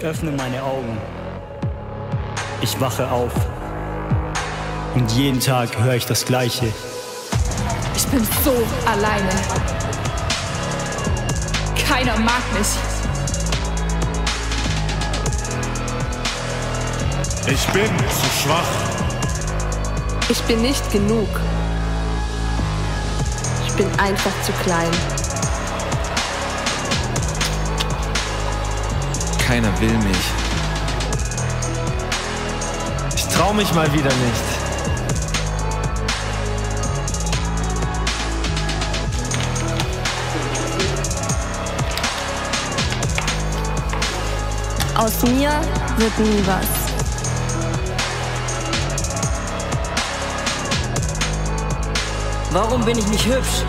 Ich öffne meine Augen. Ich wache auf. Und jeden Tag höre ich das Gleiche. Ich bin so alleine. Keiner mag mich. Ich bin zu schwach. Ich bin nicht genug. Ich bin einfach zu klein. Keiner will mich. Ich trau mich mal wieder nicht. Aus mir wird nie was. Warum bin ich nicht hübsch?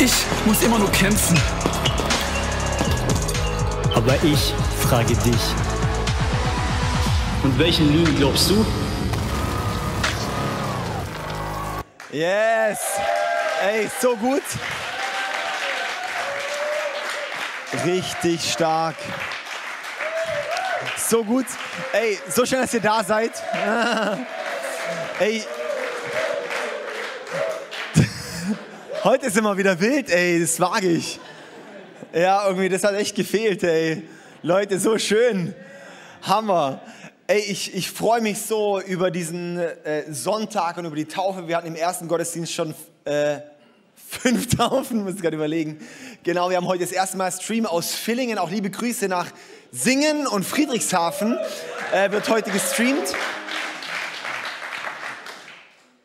Ich muss immer nur kämpfen. Aber ich frage dich. Und welchen Lügen glaubst du? Yes! Ey, so gut. Richtig stark. So gut. Ey, so schön, dass ihr da seid. Ey. Heute ist immer wieder wild, ey, das wage ich. Ja, irgendwie, das hat echt gefehlt, ey. Leute, so schön. Hammer. Ey, ich, ich freue mich so über diesen äh, Sonntag und über die Taufe. Wir hatten im ersten Gottesdienst schon äh, fünf Taufen, muss ich gerade überlegen. Genau, wir haben heute das erste Mal Stream aus Villingen. Auch liebe Grüße nach Singen und Friedrichshafen. Äh, wird heute gestreamt.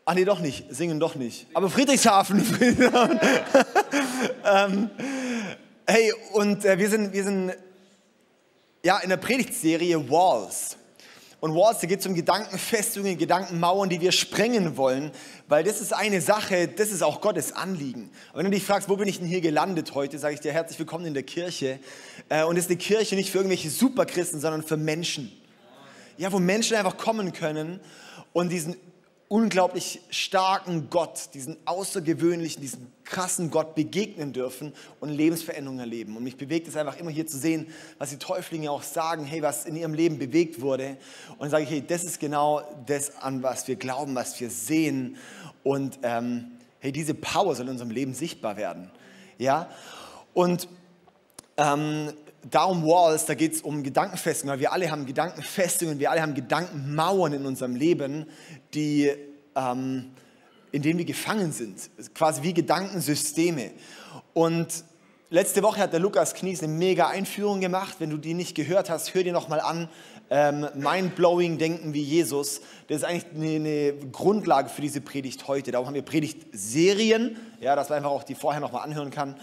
Ach nee, doch nicht. Singen doch nicht. Aber Friedrichshafen. ähm, hey, und äh, wir sind, wir sind ja, in der Predigtserie Walls. Und Walls, da geht es um Gedankenfestungen, Gedankenmauern, die wir sprengen wollen, weil das ist eine Sache, das ist auch Gottes Anliegen. Und wenn du dich fragst, wo bin ich denn hier gelandet heute, sage ich dir herzlich willkommen in der Kirche. Äh, und es ist eine Kirche nicht für irgendwelche Superchristen, sondern für Menschen. Ja, wo Menschen einfach kommen können und diesen unglaublich starken Gott, diesen außergewöhnlichen, diesen krassen Gott begegnen dürfen und Lebensveränderungen erleben. Und mich bewegt es einfach immer hier zu sehen, was die Täuflinge auch sagen, hey, was in ihrem Leben bewegt wurde. Und dann sage ich, hey, das ist genau das, an was wir glauben, was wir sehen. Und ähm, hey, diese Power soll in unserem Leben sichtbar werden. Ja, und ähm, darum Walls, da geht es um Gedankenfestungen, weil wir alle haben Gedankenfestungen, wir alle haben Gedankenmauern in unserem Leben, die, ähm, in denen wir gefangen sind, quasi wie Gedankensysteme. Und letzte Woche hat der Lukas Knies eine mega Einführung gemacht. Wenn du die nicht gehört hast, hör dir nochmal an. Ähm, Mindblowing Denken wie Jesus. Das ist eigentlich eine, eine, Grundlage für diese Predigt heute. Darum haben wir Predigtserien, ja, dass man einfach auch die vorher nochmal anhören kann.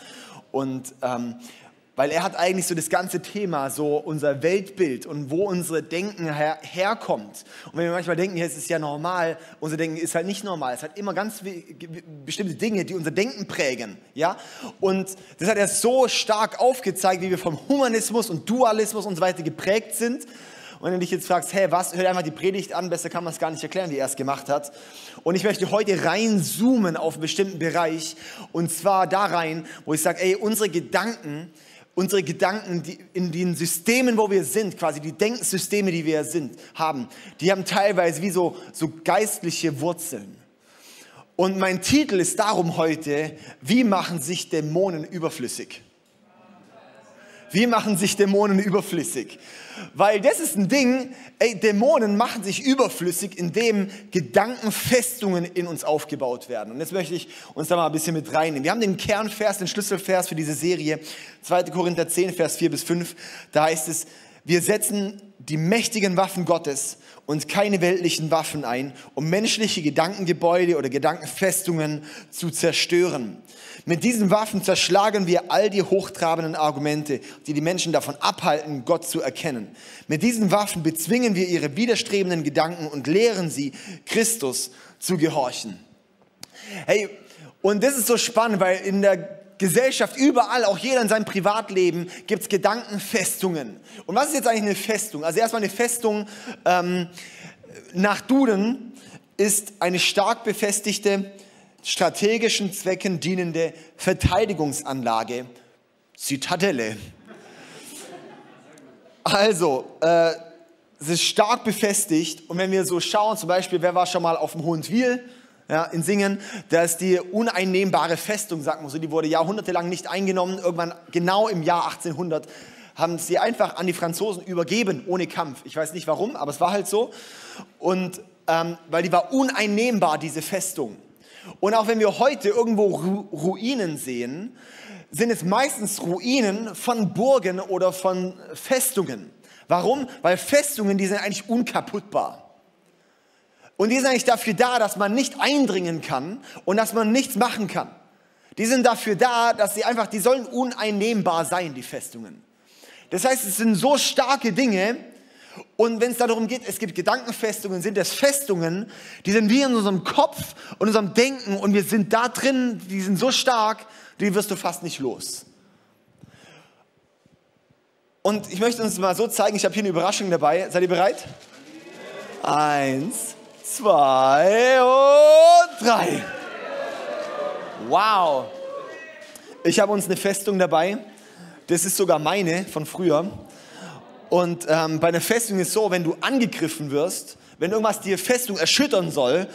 Und ähm, weil er hat eigentlich so das ganze Thema, so unser Weltbild und wo unsere Denken her herkommt. Und wenn wir manchmal denken, es ist ja normal, unser Denken ist halt nicht normal. Es hat immer ganz bestimmte Dinge, die unser Denken prägen. Ja? Und das hat er so stark aufgezeigt, wie wir vom Humanismus und Dualismus und so weiter geprägt sind. Und wenn du dich jetzt fragst, hey, was, hör einfach die Predigt an, besser kann man es gar nicht erklären, wie er es gemacht hat. Und ich möchte heute reinzoomen auf einen bestimmten Bereich. Und zwar da rein, wo ich sage, ey, unsere Gedanken, unsere Gedanken die in den Systemen, wo wir sind, quasi die Denksysteme, die wir sind, haben, die haben teilweise wie so, so geistliche Wurzeln. Und mein Titel ist darum heute, wie machen sich Dämonen überflüssig? Wie machen sich Dämonen überflüssig? Weil das ist ein Ding, ey, Dämonen machen sich überflüssig, indem Gedankenfestungen in uns aufgebaut werden. Und jetzt möchte ich uns da mal ein bisschen mit reinnehmen. Wir haben den Kernvers, den Schlüsselvers für diese Serie, 2. Korinther 10, Vers 4 bis 5. Da heißt es, wir setzen die mächtigen Waffen Gottes und keine weltlichen Waffen ein, um menschliche Gedankengebäude oder Gedankenfestungen zu zerstören. Mit diesen Waffen zerschlagen wir all die hochtrabenden Argumente, die die Menschen davon abhalten, Gott zu erkennen. Mit diesen Waffen bezwingen wir ihre widerstrebenden Gedanken und lehren sie, Christus zu gehorchen. Hey, und das ist so spannend, weil in der Gesellschaft, überall, auch jeder in seinem Privatleben, gibt es Gedankenfestungen. Und was ist jetzt eigentlich eine Festung? Also erstmal eine Festung ähm, nach Duden ist eine stark befestigte strategischen Zwecken dienende Verteidigungsanlage, Zitadelle. Also, äh, es ist stark befestigt. Und wenn wir so schauen, zum Beispiel, wer war schon mal auf dem Hohentwiel? Ja, in Singen, da ist die uneinnehmbare Festung, sagt man so, die wurde jahrhundertelang nicht eingenommen. Irgendwann, genau im Jahr 1800, haben sie einfach an die Franzosen übergeben, ohne Kampf. Ich weiß nicht warum, aber es war halt so. Und ähm, weil die war uneinnehmbar, diese Festung. Und auch wenn wir heute irgendwo Ru Ruinen sehen, sind es meistens Ruinen von Burgen oder von Festungen. Warum? Weil Festungen, die sind eigentlich unkaputtbar. Und die sind eigentlich dafür da, dass man nicht eindringen kann und dass man nichts machen kann. Die sind dafür da, dass sie einfach, die sollen uneinnehmbar sein, die Festungen. Das heißt, es sind so starke Dinge. Und wenn es darum geht, es gibt Gedankenfestungen, sind es Festungen, die sind wie in unserem Kopf und unserem Denken und wir sind da drin, die sind so stark, die wirst du fast nicht los. Und ich möchte uns mal so zeigen, ich habe hier eine Überraschung dabei. Seid ihr bereit? Eins, zwei und drei. Wow. Ich habe uns eine Festung dabei. Das ist sogar meine von früher. Und ähm, bei einer Festung ist es so, wenn du angegriffen wirst, wenn irgendwas die Festung erschüttern soll,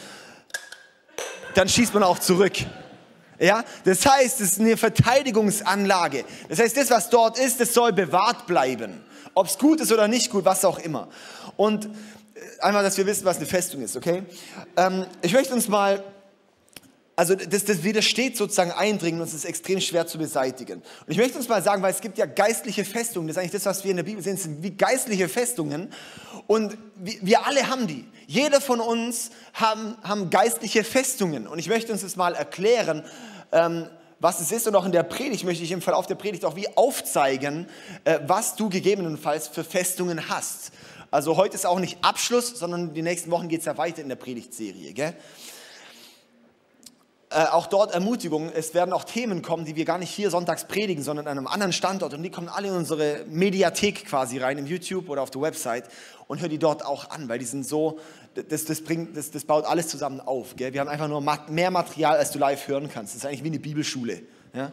dann schießt man auch zurück. Ja, das heißt, es ist eine Verteidigungsanlage. Das heißt, das, was dort ist, das soll bewahrt bleiben. Ob es gut ist oder nicht gut, was auch immer. Und einmal, dass wir wissen, was eine Festung ist, okay? Ähm, ich möchte uns mal also das, das widersteht sozusagen Eindringen und es ist extrem schwer zu beseitigen. Und ich möchte uns mal sagen, weil es gibt ja geistliche Festungen, das ist eigentlich das, was wir in der Bibel sehen, sind wie geistliche Festungen und wir, wir alle haben die. Jeder von uns haben, haben geistliche Festungen und ich möchte uns das mal erklären, ähm, was es ist und auch in der Predigt möchte ich im Verlauf der Predigt auch wie aufzeigen, äh, was du gegebenenfalls für Festungen hast. Also heute ist auch nicht Abschluss, sondern die nächsten Wochen geht es ja weiter in der Predigtserie. Gell? Äh, auch dort Ermutigung. Es werden auch Themen kommen, die wir gar nicht hier sonntags predigen, sondern an einem anderen Standort. Und die kommen alle in unsere Mediathek quasi rein, im YouTube oder auf der Website. Und hör die dort auch an, weil die sind so, das, das, bringt, das, das baut alles zusammen auf. Gell? Wir haben einfach nur mehr Material, als du live hören kannst. Das ist eigentlich wie eine Bibelschule. Ja?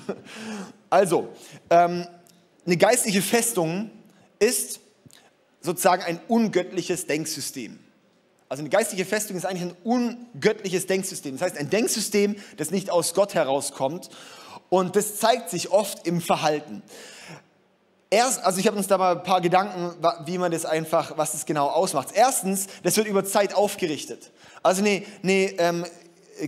also, ähm, eine geistliche Festung ist sozusagen ein ungöttliches Denksystem. Also eine geistliche Festung ist eigentlich ein ungöttliches Denksystem. Das heißt, ein Denksystem, das nicht aus Gott herauskommt. Und das zeigt sich oft im Verhalten. Erst, also ich habe uns da mal ein paar Gedanken, wie man das einfach, was das genau ausmacht. Erstens, das wird über Zeit aufgerichtet. Also eine, eine ähm,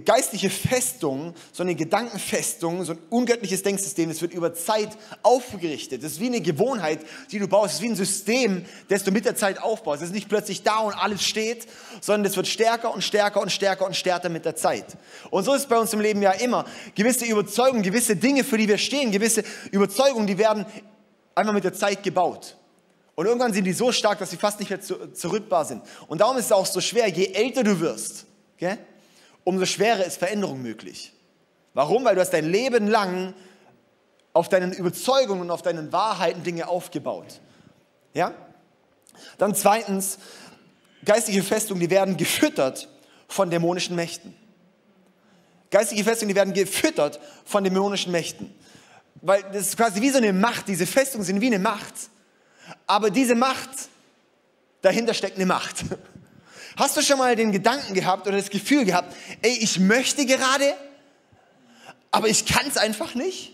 geistliche Festung, so eine Gedankenfestung, so ein ungöttliches Denksystem, das wird über Zeit aufgerichtet. Das ist wie eine Gewohnheit, die du baust. Das ist wie ein System, das du mit der Zeit aufbaust. Das ist nicht plötzlich da und alles steht, sondern das wird stärker und stärker und stärker und stärker mit der Zeit. Und so ist es bei uns im Leben ja immer. Gewisse Überzeugungen, gewisse Dinge, für die wir stehen, gewisse Überzeugungen, die werden einfach mit der Zeit gebaut. Und irgendwann sind die so stark, dass sie fast nicht mehr zurückbar sind. Und darum ist es auch so schwer, je älter du wirst, okay? Umso schwerer ist Veränderung möglich. Warum? Weil du hast dein Leben lang auf deinen Überzeugungen und auf deinen Wahrheiten Dinge aufgebaut. Ja? Dann zweitens, geistige Festungen, die werden gefüttert von dämonischen Mächten. Geistige Festungen, die werden gefüttert von dämonischen Mächten. Weil das ist quasi wie so eine Macht. Diese Festungen sind wie eine Macht. Aber diese Macht, dahinter steckt eine Macht. Hast du schon mal den Gedanken gehabt oder das Gefühl gehabt, ey, ich möchte gerade, aber ich kann es einfach nicht?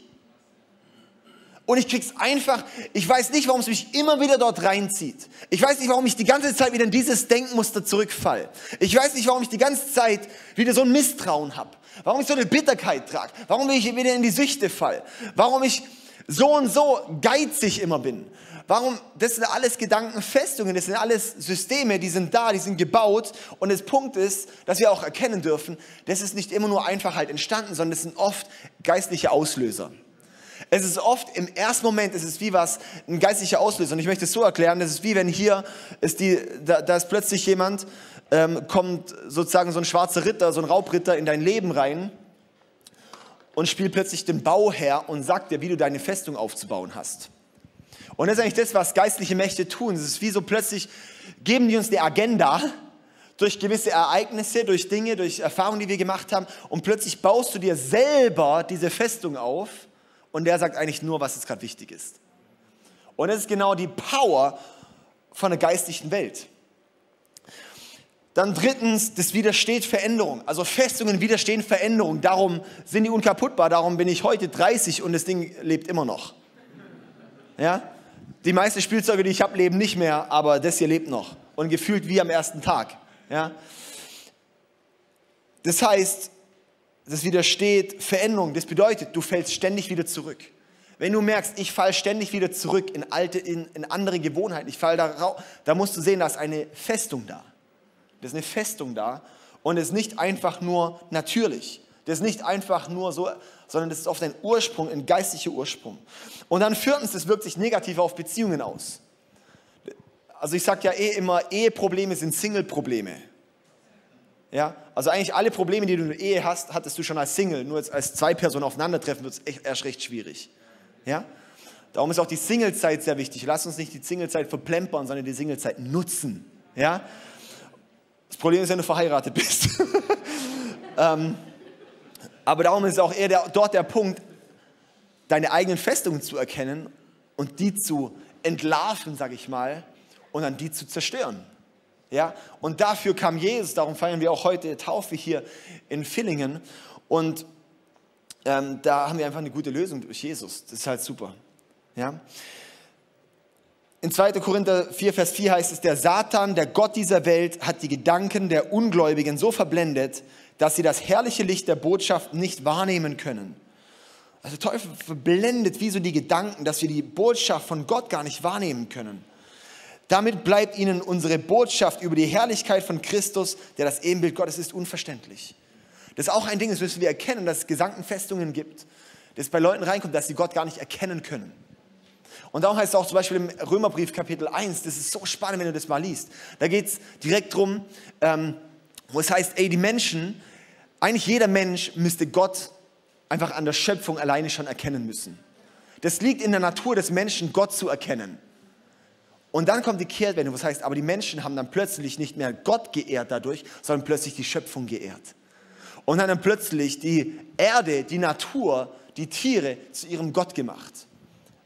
Und ich krieg's einfach, ich weiß nicht, warum es mich immer wieder dort reinzieht. Ich weiß nicht, warum ich die ganze Zeit wieder in dieses Denkmuster zurückfall. Ich weiß nicht, warum ich die ganze Zeit wieder so ein Misstrauen habe. Warum ich so eine Bitterkeit trage. Warum ich wieder in die Süchte fall. Warum ich so und so geizig immer bin. Warum? Das sind alles Gedankenfestungen, das sind alles Systeme, die sind da, die sind gebaut. Und das Punkt ist, dass wir auch erkennen dürfen, das ist nicht immer nur einfach halt entstanden, sondern das sind oft geistliche Auslöser. Es ist oft im ersten Moment, es ist wie was, ein geistlicher Auslöser. Und ich möchte es so erklären, das ist wie wenn hier ist die, da, da ist plötzlich jemand, ähm, kommt sozusagen so ein schwarzer Ritter, so ein Raubritter in dein Leben rein und spielt plötzlich den Bauherr und sagt dir, wie du deine Festung aufzubauen hast. Und das ist eigentlich das, was geistliche Mächte tun. Es ist wie so plötzlich, geben die uns die Agenda durch gewisse Ereignisse, durch Dinge, durch Erfahrungen, die wir gemacht haben. Und plötzlich baust du dir selber diese Festung auf. Und der sagt eigentlich nur, was jetzt gerade wichtig ist. Und das ist genau die Power von der geistlichen Welt. Dann drittens, das widersteht Veränderung. Also Festungen widerstehen Veränderung. Darum sind die unkaputtbar. Darum bin ich heute 30 und das Ding lebt immer noch. Ja? Die meisten Spielzeuge, die ich habe, leben nicht mehr, aber das hier lebt noch. Und gefühlt wie am ersten Tag. Ja? Das heißt, das widersteht Veränderung. Das bedeutet, du fällst ständig wieder zurück. Wenn du merkst, ich falle ständig wieder zurück in alte, in, in andere Gewohnheiten, ich falle da da musst du sehen, da ist eine Festung da. Da ist eine Festung da und es ist nicht einfach nur natürlich. Das ist nicht einfach nur so, sondern das ist oft ein Ursprung, ein geistlicher Ursprung. Und dann viertens, das wirkt sich negativ auf Beziehungen aus. Also ich sage ja eh immer, Eheprobleme sind Single-Probleme. Ja, also eigentlich alle Probleme, die du in der Ehe hast, hattest du schon als Single. Nur jetzt als zwei Personen aufeinandertreffen wird es erst recht schwierig. Ja? Darum ist auch die Singlezeit sehr wichtig. Lass uns nicht die Singlezeit verplempern, sondern die Singlezeit nutzen. Ja? Das Problem ist, wenn du verheiratet bist. ähm, aber darum ist auch eher der, dort der Punkt, deine eigenen Festungen zu erkennen und die zu entlarven, sage ich mal, und dann die zu zerstören. Ja? Und dafür kam Jesus, darum feiern wir auch heute Taufe hier in Villingen. Und ähm, da haben wir einfach eine gute Lösung durch Jesus. Das ist halt super. Ja? In 2. Korinther 4, Vers 4 heißt es, der Satan, der Gott dieser Welt, hat die Gedanken der Ungläubigen so verblendet, dass sie das herrliche Licht der Botschaft nicht wahrnehmen können. Also der Teufel verblendet wie so die Gedanken, dass wir die Botschaft von Gott gar nicht wahrnehmen können. Damit bleibt ihnen unsere Botschaft über die Herrlichkeit von Christus, der das Ebenbild Gottes ist, unverständlich. Das ist auch ein Ding, das müssen wir erkennen, dass es Gedankenfestungen gibt, dass bei Leuten reinkommt, dass sie Gott gar nicht erkennen können. Und darum heißt es auch zum Beispiel im Römerbrief Kapitel 1, das ist so spannend, wenn du das mal liest. Da geht es direkt drum, ähm, wo es heißt, ey, die Menschen, eigentlich jeder Mensch müsste Gott einfach an der Schöpfung alleine schon erkennen müssen. Das liegt in der Natur des Menschen, Gott zu erkennen. Und dann kommt die Kehrtwende, was heißt, aber die Menschen haben dann plötzlich nicht mehr Gott geehrt dadurch, sondern plötzlich die Schöpfung geehrt. Und dann, dann plötzlich die Erde, die Natur, die Tiere zu ihrem Gott gemacht.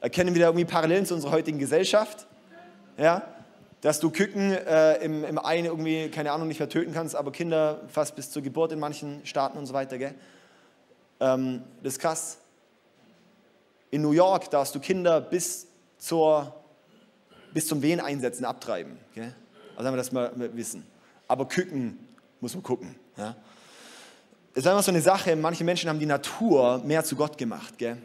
Erkennen wir da irgendwie Parallelen zu unserer heutigen Gesellschaft? Ja? Dass du Küken äh, im, im Ei irgendwie, keine Ahnung, nicht mehr töten kannst, aber Kinder fast bis zur Geburt in manchen Staaten und so weiter, gell? Ähm, das ist krass. In New York darfst du Kinder bis, zur, bis zum Wehen einsetzen, abtreiben. Gell? Also haben wir das mal wissen. Aber Küken muss man gucken. Ja? Das ist einfach so eine Sache, manche Menschen haben die Natur mehr zu Gott gemacht. Gell?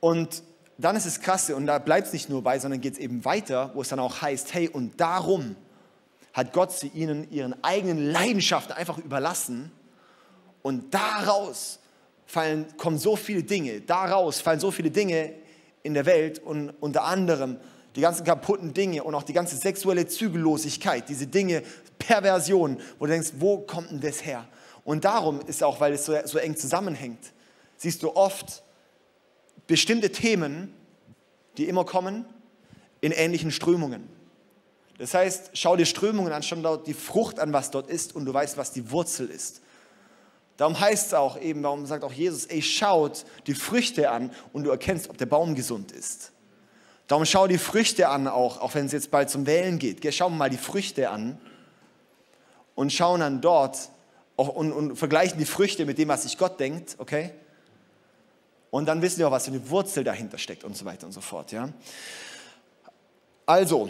Und dann ist es krasse, und da bleibt es nicht nur bei, sondern geht es eben weiter, wo es dann auch heißt, hey, und darum hat Gott sie ihnen ihren eigenen Leidenschaften einfach überlassen. Und daraus fallen, kommen so viele Dinge, daraus fallen so viele Dinge in der Welt und unter anderem die ganzen kaputten Dinge und auch die ganze sexuelle Zügellosigkeit, diese Dinge, Perversion, wo du denkst, wo kommt denn das her? Und darum ist auch, weil es so, so eng zusammenhängt, siehst du oft bestimmte Themen, die immer kommen, in ähnlichen Strömungen. Das heißt, schau dir Strömungen an, schau dort die Frucht an, was dort ist und du weißt, was die Wurzel ist. Darum heißt es auch eben, warum sagt auch Jesus, ey, schaut die Früchte an und du erkennst, ob der Baum gesund ist. Darum schau die Früchte an, auch, auch wenn es jetzt bald zum Wählen geht. Geh, schau mal die Früchte an und schauen dann dort auch, und, und vergleichen die Früchte mit dem, was sich Gott denkt, okay? Und dann wissen wir auch, was für eine Wurzel dahinter steckt und so weiter und so fort. Ja? Also,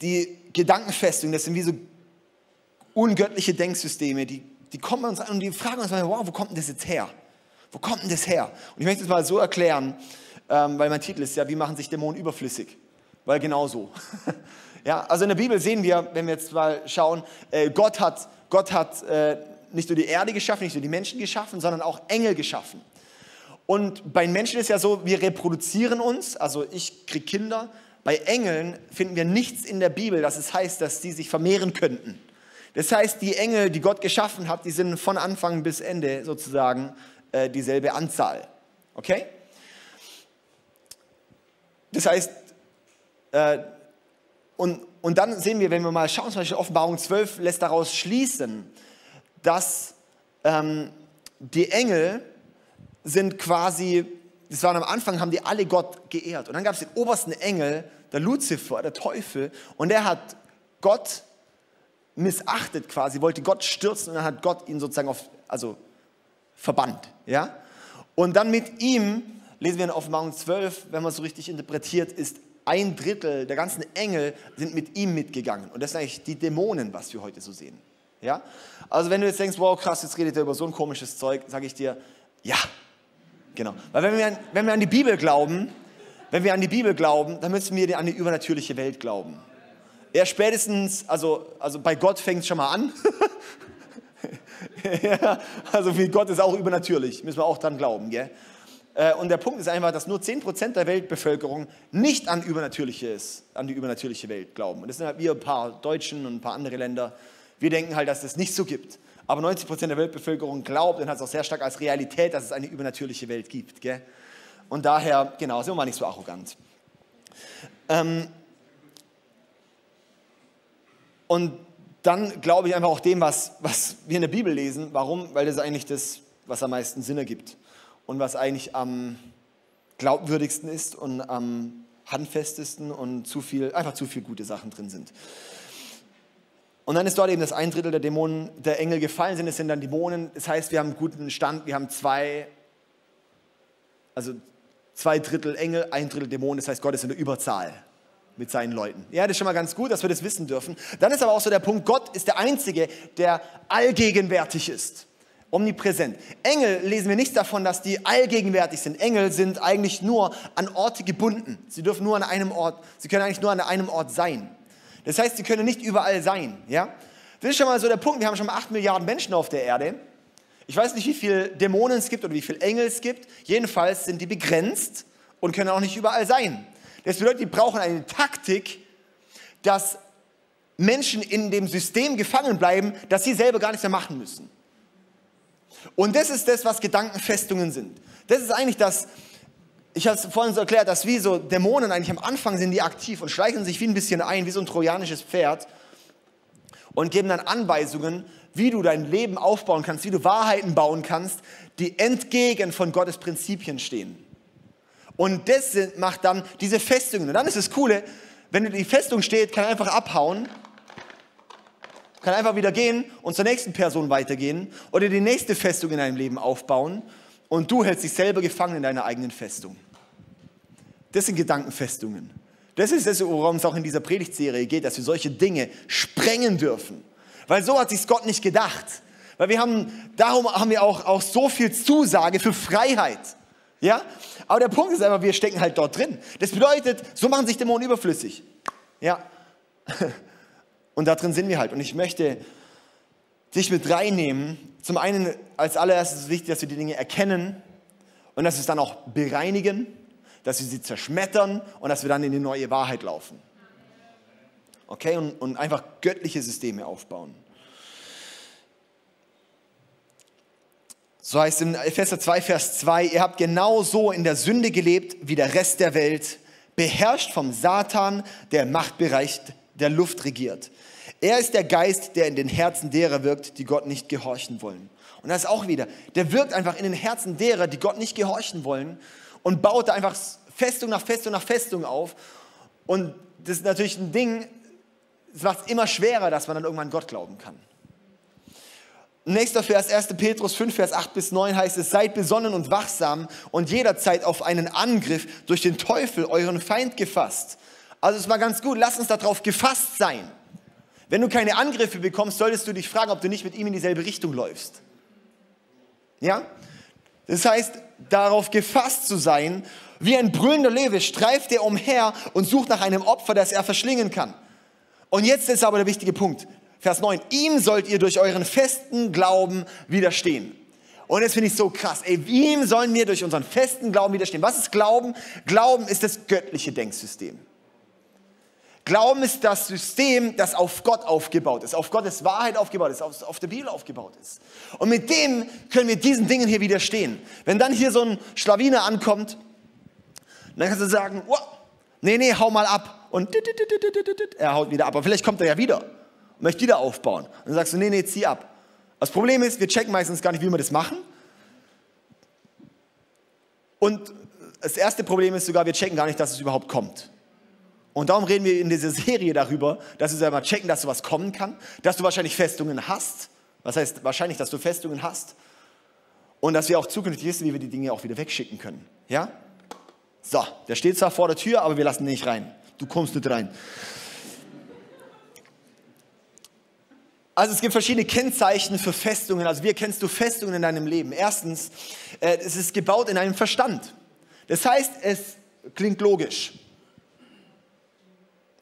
die Gedankenfestungen, das sind wie so ungöttliche Denksysteme, die, die kommen uns an und die fragen uns mal, wow, wo kommt denn das jetzt her? Wo kommt denn das her? Und ich möchte es mal so erklären, ähm, weil mein Titel ist ja, wie machen sich Dämonen überflüssig? Weil genau so. ja, also in der Bibel sehen wir, wenn wir jetzt mal schauen, äh, Gott hat, Gott hat äh, nicht nur die Erde geschaffen, nicht nur die Menschen geschaffen, sondern auch Engel geschaffen. Und bei Menschen ist ja so, wir reproduzieren uns, also ich kriege Kinder. Bei Engeln finden wir nichts in der Bibel, dass es heißt, dass sie sich vermehren könnten. Das heißt, die Engel, die Gott geschaffen hat, die sind von Anfang bis Ende sozusagen äh, dieselbe Anzahl. Okay? Das heißt, äh, und, und dann sehen wir, wenn wir mal schauen, zum Beispiel Offenbarung 12 lässt daraus schließen, dass ähm, die Engel sind quasi das waren am Anfang, haben die alle Gott geehrt. Und dann gab es den obersten Engel, der Luzifer, der Teufel, und der hat Gott missachtet quasi, wollte Gott stürzen und dann hat Gott ihn sozusagen auf, also verbannt. Ja? Und dann mit ihm, lesen wir in Offenbarung 12, wenn man es so richtig interpretiert, ist ein Drittel der ganzen Engel sind mit ihm mitgegangen. Und das sind eigentlich die Dämonen, was wir heute so sehen. Ja? Also wenn du jetzt denkst, wow, krass, jetzt redet er über so ein komisches Zeug, sage ich dir, ja, genau. Weil wenn wir, an, wenn wir an die Bibel glauben, wenn wir an die Bibel glauben, dann müssen wir an die übernatürliche Welt glauben. Er spätestens, also, also bei Gott fängt es schon mal an. ja, also wie Gott ist auch übernatürlich, müssen wir auch dran glauben. Gell? Äh, und der Punkt ist einfach, dass nur 10% der Weltbevölkerung nicht an, übernatürliches, an die übernatürliche Welt glauben. Und das sind halt wir ein paar Deutschen und ein paar andere Länder. Wir denken halt, dass es das nicht so gibt. Aber 90% der Weltbevölkerung glaubt und hat es auch sehr stark als Realität, dass es eine übernatürliche Welt gibt. Gell? Und daher, genau, sind wir mal nicht so arrogant. Ähm, und dann glaube ich einfach auch dem, was, was wir in der Bibel lesen. Warum? Weil das eigentlich das, was am meisten Sinn ergibt und was eigentlich am glaubwürdigsten ist und am handfestesten und zu viel, einfach zu viel gute Sachen drin sind. Und dann ist dort eben das ein Drittel der Dämonen, der Engel gefallen sind, es sind dann Dämonen. Das heißt, wir haben einen guten Stand, wir haben zwei, also zwei Drittel Engel, ein Drittel Dämonen, das heißt, Gott ist in der Überzahl mit seinen Leuten. Ja, das ist schon mal ganz gut, dass wir das wissen dürfen. Dann ist aber auch so der Punkt, Gott ist der Einzige, der allgegenwärtig ist. Omnipräsent. Engel lesen wir nichts davon, dass die allgegenwärtig sind. Engel sind eigentlich nur an Orte gebunden. Sie dürfen nur an einem Ort, sie können eigentlich nur an einem Ort sein. Das heißt, sie können nicht überall sein. Ja? Das ist schon mal so der Punkt. Wir haben schon mal 8 Milliarden Menschen auf der Erde. Ich weiß nicht, wie viele Dämonen es gibt oder wie viele Engel es gibt. Jedenfalls sind die begrenzt und können auch nicht überall sein. Das bedeutet, die brauchen eine Taktik, dass Menschen in dem System gefangen bleiben, dass sie selber gar nichts mehr machen müssen. Und das ist das, was Gedankenfestungen sind. Das ist eigentlich das, ich habe es vorhin so erklärt, dass wie so Dämonen eigentlich am Anfang sind die aktiv und schleichen sich wie ein bisschen ein, wie so ein trojanisches Pferd und geben dann Anweisungen, wie du dein Leben aufbauen kannst, wie du Wahrheiten bauen kannst, die entgegen von Gottes Prinzipien stehen. Und das macht dann diese Festungen. Und dann ist das Coole, wenn die Festung steht, kann einfach abhauen, kann einfach wieder gehen und zur nächsten Person weitergehen oder die nächste Festung in deinem Leben aufbauen und du hältst dich selber gefangen in deiner eigenen Festung. Das sind Gedankenfestungen. Das ist es, worum es auch in dieser Predigtserie geht, dass wir solche Dinge sprengen dürfen. Weil so hat sich Gott nicht gedacht. Weil wir haben, darum haben wir auch, auch so viel Zusage für Freiheit. Ja? Aber der Punkt ist einfach, wir stecken halt dort drin. Das bedeutet, so machen sich Dämonen überflüssig. Ja. Und da drin sind wir halt. Und ich möchte dich mit reinnehmen. Zum einen, als allererstes ist es wichtig, dass wir die Dinge erkennen und dass wir es dann auch bereinigen, dass wir sie zerschmettern und dass wir dann in die neue Wahrheit laufen. Okay? Und, und einfach göttliche Systeme aufbauen. So heißt es in Epheser 2, Vers 2, ihr habt genauso in der Sünde gelebt wie der Rest der Welt, beherrscht vom Satan, der im Machtbereich der Luft regiert. Er ist der Geist, der in den Herzen derer wirkt, die Gott nicht gehorchen wollen. Und das ist auch wieder, der wirkt einfach in den Herzen derer, die Gott nicht gehorchen wollen und baut da einfach Festung nach Festung nach Festung auf. Und das ist natürlich ein Ding, es macht es immer schwerer, dass man dann irgendwann Gott glauben kann. Nächster Vers, 1. Petrus 5, Vers 8 bis 9 heißt es, seid besonnen und wachsam und jederzeit auf einen Angriff durch den Teufel, euren Feind, gefasst. Also es war ganz gut, lass uns darauf gefasst sein. Wenn du keine Angriffe bekommst, solltest du dich fragen, ob du nicht mit ihm in dieselbe Richtung läufst. Ja? Das heißt, darauf gefasst zu sein, wie ein brüllender Löwe streift er umher und sucht nach einem Opfer, das er verschlingen kann. Und jetzt ist aber der wichtige Punkt. Vers 9, ihm sollt ihr durch euren festen Glauben widerstehen. Und das finde ich so krass. Ey, ihm sollen wir durch unseren festen Glauben widerstehen. Was ist Glauben? Glauben ist das göttliche Denksystem. Glauben ist das System, das auf Gott aufgebaut ist, auf Gottes Wahrheit aufgebaut ist, auf, auf der Bibel aufgebaut ist. Und mit dem können wir diesen Dingen hier widerstehen. Wenn dann hier so ein Schlawiner ankommt, dann kannst du sagen, oh, nee, nee, hau mal ab. Und er haut wieder ab. Aber vielleicht kommt er ja wieder möchte wieder aufbauen. Und dann sagst du, nee, nee, zieh ab. Das Problem ist, wir checken meistens gar nicht, wie wir das machen. Und das erste Problem ist sogar, wir checken gar nicht, dass es überhaupt kommt. Und darum reden wir in dieser Serie darüber, dass wir selber checken, dass sowas kommen kann, dass du wahrscheinlich Festungen hast. Was heißt wahrscheinlich, dass du Festungen hast? Und dass wir auch zukünftig wissen, wie wir die Dinge auch wieder wegschicken können. Ja? So, der steht zwar vor der Tür, aber wir lassen ihn nicht rein. Du kommst nicht rein. Also es gibt verschiedene Kennzeichen für Festungen. Also wie erkennst du Festungen in deinem Leben? Erstens, äh, es ist gebaut in deinem Verstand. Das heißt, es klingt logisch.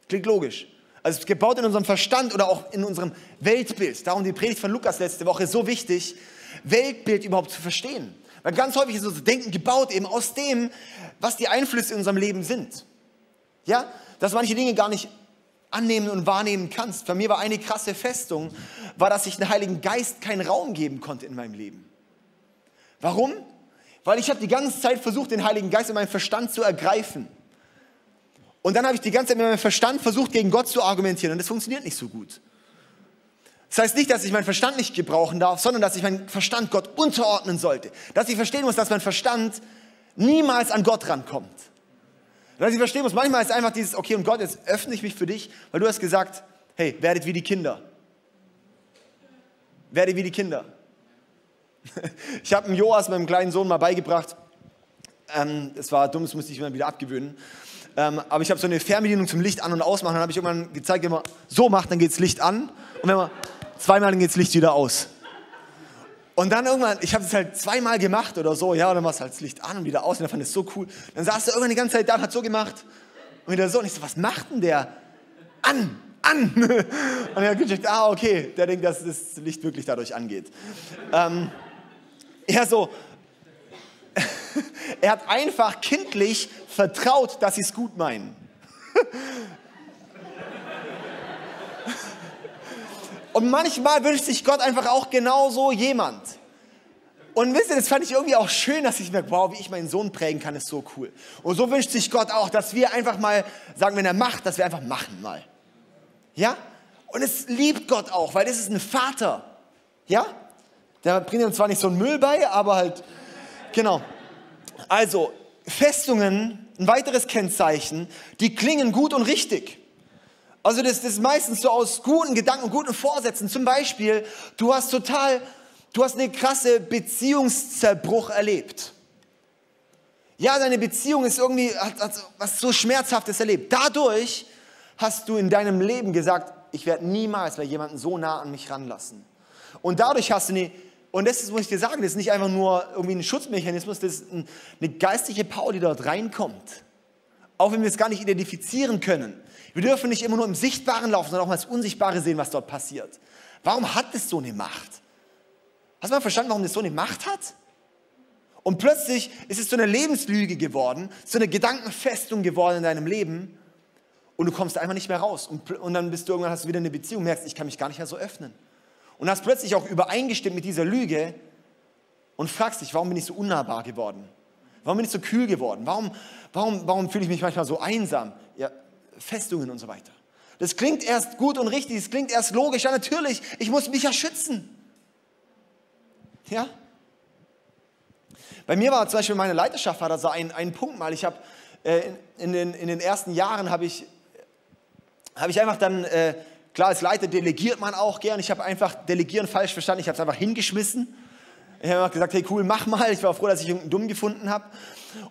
Klingt logisch. Also es ist gebaut in unserem Verstand oder auch in unserem Weltbild. Darum die Predigt von Lukas letzte Woche so wichtig, Weltbild überhaupt zu verstehen. Weil ganz häufig ist unser Denken gebaut eben aus dem, was die Einflüsse in unserem Leben sind. Ja, dass manche Dinge gar nicht annehmen und wahrnehmen kannst. Bei mir war eine krasse Festung, war, dass ich den Heiligen Geist keinen Raum geben konnte in meinem Leben. Warum? Weil ich habe die ganze Zeit versucht, den Heiligen Geist in meinem Verstand zu ergreifen. Und dann habe ich die ganze Zeit mit meinem Verstand versucht, gegen Gott zu argumentieren. Und das funktioniert nicht so gut. Das heißt nicht, dass ich meinen Verstand nicht gebrauchen darf, sondern dass ich meinen Verstand Gott unterordnen sollte. Dass ich verstehen muss, dass mein Verstand niemals an Gott rankommt. Dass ich verstehen muss, manchmal ist einfach dieses, okay, und Gott, jetzt öffne ich mich für dich, weil du hast gesagt, hey, werdet wie die Kinder. Werde wie die Kinder. Ich habe dem Joas, meinem kleinen Sohn, mal beigebracht, ähm, war dumm, das musste ich mir wieder abgewöhnen, ähm, aber ich habe so eine Fernbedienung zum Licht an- und ausmachen, dann habe ich irgendwann gezeigt, wenn man so macht, dann geht das Licht an und wenn man zweimal, dann geht das Licht wieder aus. Und dann irgendwann, ich habe es halt zweimal gemacht oder so, ja, und dann war es halt das Licht an und wieder aus und dann fand ich es so cool. Dann saß er irgendwann die ganze Zeit da und hat so gemacht und wieder so. Und ich so, was macht denn der? An, an. Und er hat gecheckt, ah, okay, der denkt, dass das Licht wirklich dadurch angeht. Ähm, er so, er hat einfach kindlich vertraut, dass sie es gut meinen. Und manchmal wünscht sich Gott einfach auch genauso jemand. Und wisst ihr, das fand ich irgendwie auch schön, dass ich merke, wow, wie ich meinen Sohn prägen kann, ist so cool. Und so wünscht sich Gott auch, dass wir einfach mal sagen, wenn er macht, dass wir einfach machen mal. Ja? Und es liebt Gott auch, weil das ist ein Vater. Ja? Der bringt uns zwar nicht so einen Müll bei, aber halt, genau. Also, Festungen, ein weiteres Kennzeichen, die klingen gut und richtig. Also das, das ist meistens so aus guten Gedanken guten Vorsätzen. Zum Beispiel, du hast total, du hast eine krasse Beziehungszerbruch erlebt. Ja, deine Beziehung ist irgendwie, hat, hat was so Schmerzhaftes erlebt. Dadurch hast du in deinem Leben gesagt, ich werde niemals bei jemandem so nah an mich ranlassen. Und dadurch hast du eine, und das ist, muss ich dir sagen, das ist nicht einfach nur irgendwie ein Schutzmechanismus, das ist eine geistliche Power, die dort reinkommt. Auch wenn wir es gar nicht identifizieren können. Wir dürfen nicht immer nur im Sichtbaren laufen, sondern auch mal das Unsichtbare sehen, was dort passiert. Warum hat es so eine Macht? Hast du mal verstanden, warum das so eine Macht hat? Und plötzlich ist es so eine Lebenslüge geworden, so eine Gedankenfestung geworden in deinem Leben und du kommst einfach nicht mehr raus. Und, und dann bist du irgendwann, hast du wieder eine Beziehung, merkst, ich kann mich gar nicht mehr so öffnen. Und hast plötzlich auch übereingestimmt mit dieser Lüge und fragst dich, warum bin ich so unnahbar geworden? Warum bin ich so kühl geworden? Warum, warum, warum fühle ich mich manchmal so einsam? Ja, Festungen und so weiter. Das klingt erst gut und richtig, es klingt erst logisch. Ja, natürlich, ich muss mich ja schützen. Ja? Bei mir war zum Beispiel meine Leiterschaft, war da so ein, ein Punkt mal. Ich habe äh, in, den, in den ersten Jahren habe ich, hab ich einfach dann, äh, klar, als Leiter delegiert man auch gern. Ich habe einfach delegieren falsch verstanden. Ich habe es einfach hingeschmissen. Ich habe gesagt, hey cool, mach mal. Ich war froh, dass ich irgendeinen Dumm gefunden habe.